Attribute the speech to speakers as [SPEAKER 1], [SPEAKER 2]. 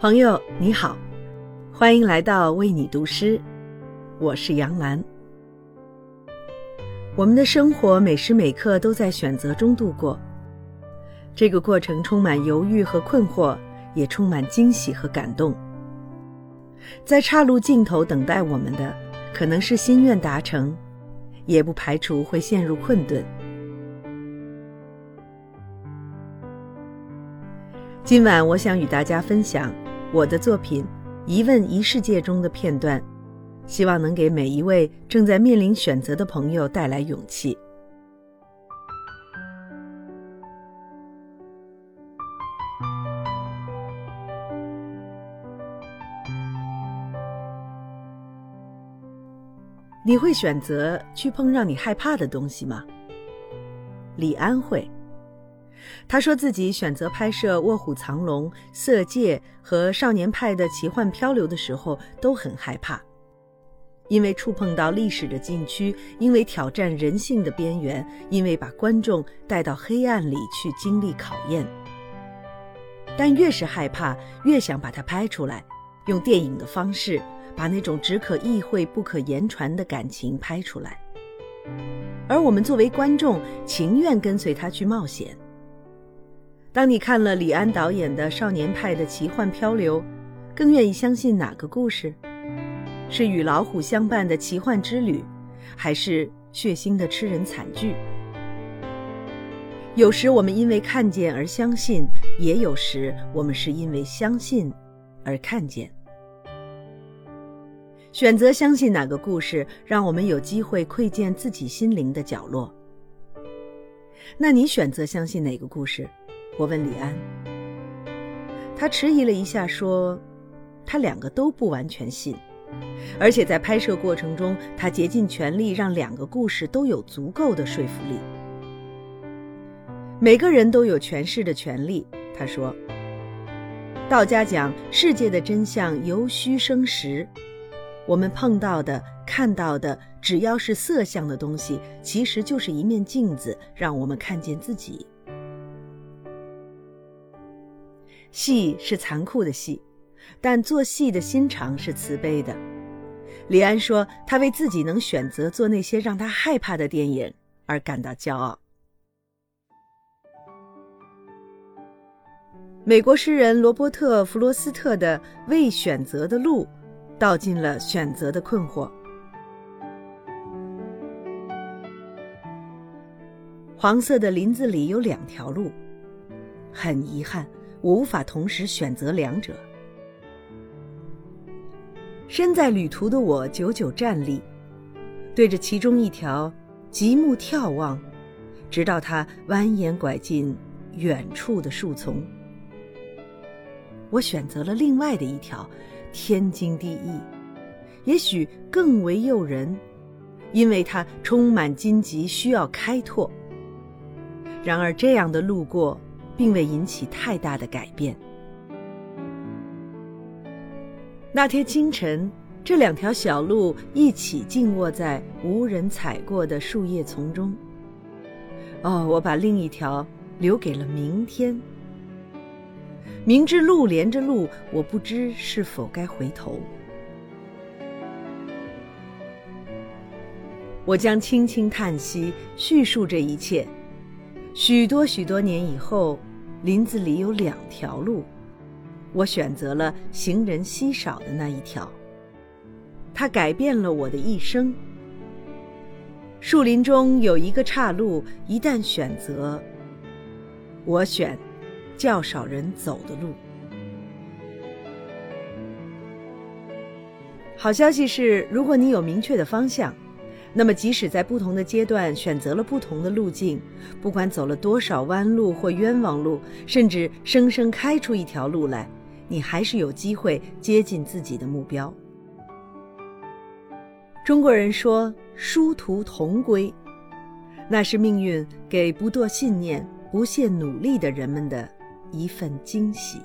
[SPEAKER 1] 朋友你好，欢迎来到为你读诗，我是杨澜。我们的生活每时每刻都在选择中度过，这个过程充满犹豫和困惑，也充满惊喜和感动。在岔路尽头等待我们的，可能是心愿达成，也不排除会陷入困顿。今晚我想与大家分享。我的作品《一问一世界》中的片段，希望能给每一位正在面临选择的朋友带来勇气。你会选择去碰让你害怕的东西吗？李安会。他说自己选择拍摄《卧虎藏龙》《色戒》和《少年派的奇幻漂流》的时候都很害怕，因为触碰到历史的禁区，因为挑战人性的边缘，因为把观众带到黑暗里去经历考验。但越是害怕，越想把它拍出来，用电影的方式把那种只可意会不可言传的感情拍出来。而我们作为观众，情愿跟随他去冒险。当你看了李安导演的《少年派的奇幻漂流》，更愿意相信哪个故事？是与老虎相伴的奇幻之旅，还是血腥的吃人惨剧？有时我们因为看见而相信，也有时我们是因为相信而看见。选择相信哪个故事，让我们有机会窥见自己心灵的角落。那你选择相信哪个故事？我问李安，他迟疑了一下，说：“他两个都不完全信，而且在拍摄过程中，他竭尽全力让两个故事都有足够的说服力。每个人都有诠释的权利。”他说：“道家讲世界的真相由虚生实，我们碰到的、看到的，只要是色相的东西，其实就是一面镜子，让我们看见自己。”戏是残酷的戏，但做戏的心肠是慈悲的。李安说：“他为自己能选择做那些让他害怕的电影而感到骄傲。”美国诗人罗伯特·弗罗斯特的《未选择的路》，道尽了选择的困惑。黄色的林子里有两条路，很遗憾。我无法同时选择两者。身在旅途的我久久站立，对着其中一条极目眺望，直到它蜿蜒拐进远处的树丛。我选择了另外的一条，天经地义，也许更为诱人，因为它充满荆棘，需要开拓。然而，这样的路过。并未引起太大的改变。那天清晨，这两条小路一起静卧在无人踩过的树叶丛中。哦，我把另一条留给了明天。明知路连着路，我不知是否该回头。我将轻轻叹息，叙述这一切。许多许多年以后，林子里有两条路，我选择了行人稀少的那一条。它改变了我的一生。树林中有一个岔路，一旦选择，我选较少人走的路。好消息是，如果你有明确的方向，那么，即使在不同的阶段选择了不同的路径，不管走了多少弯路或冤枉路，甚至生生开出一条路来，你还是有机会接近自己的目标。中国人说“殊途同归”，那是命运给不堕信念、不懈努力的人们的一份惊喜。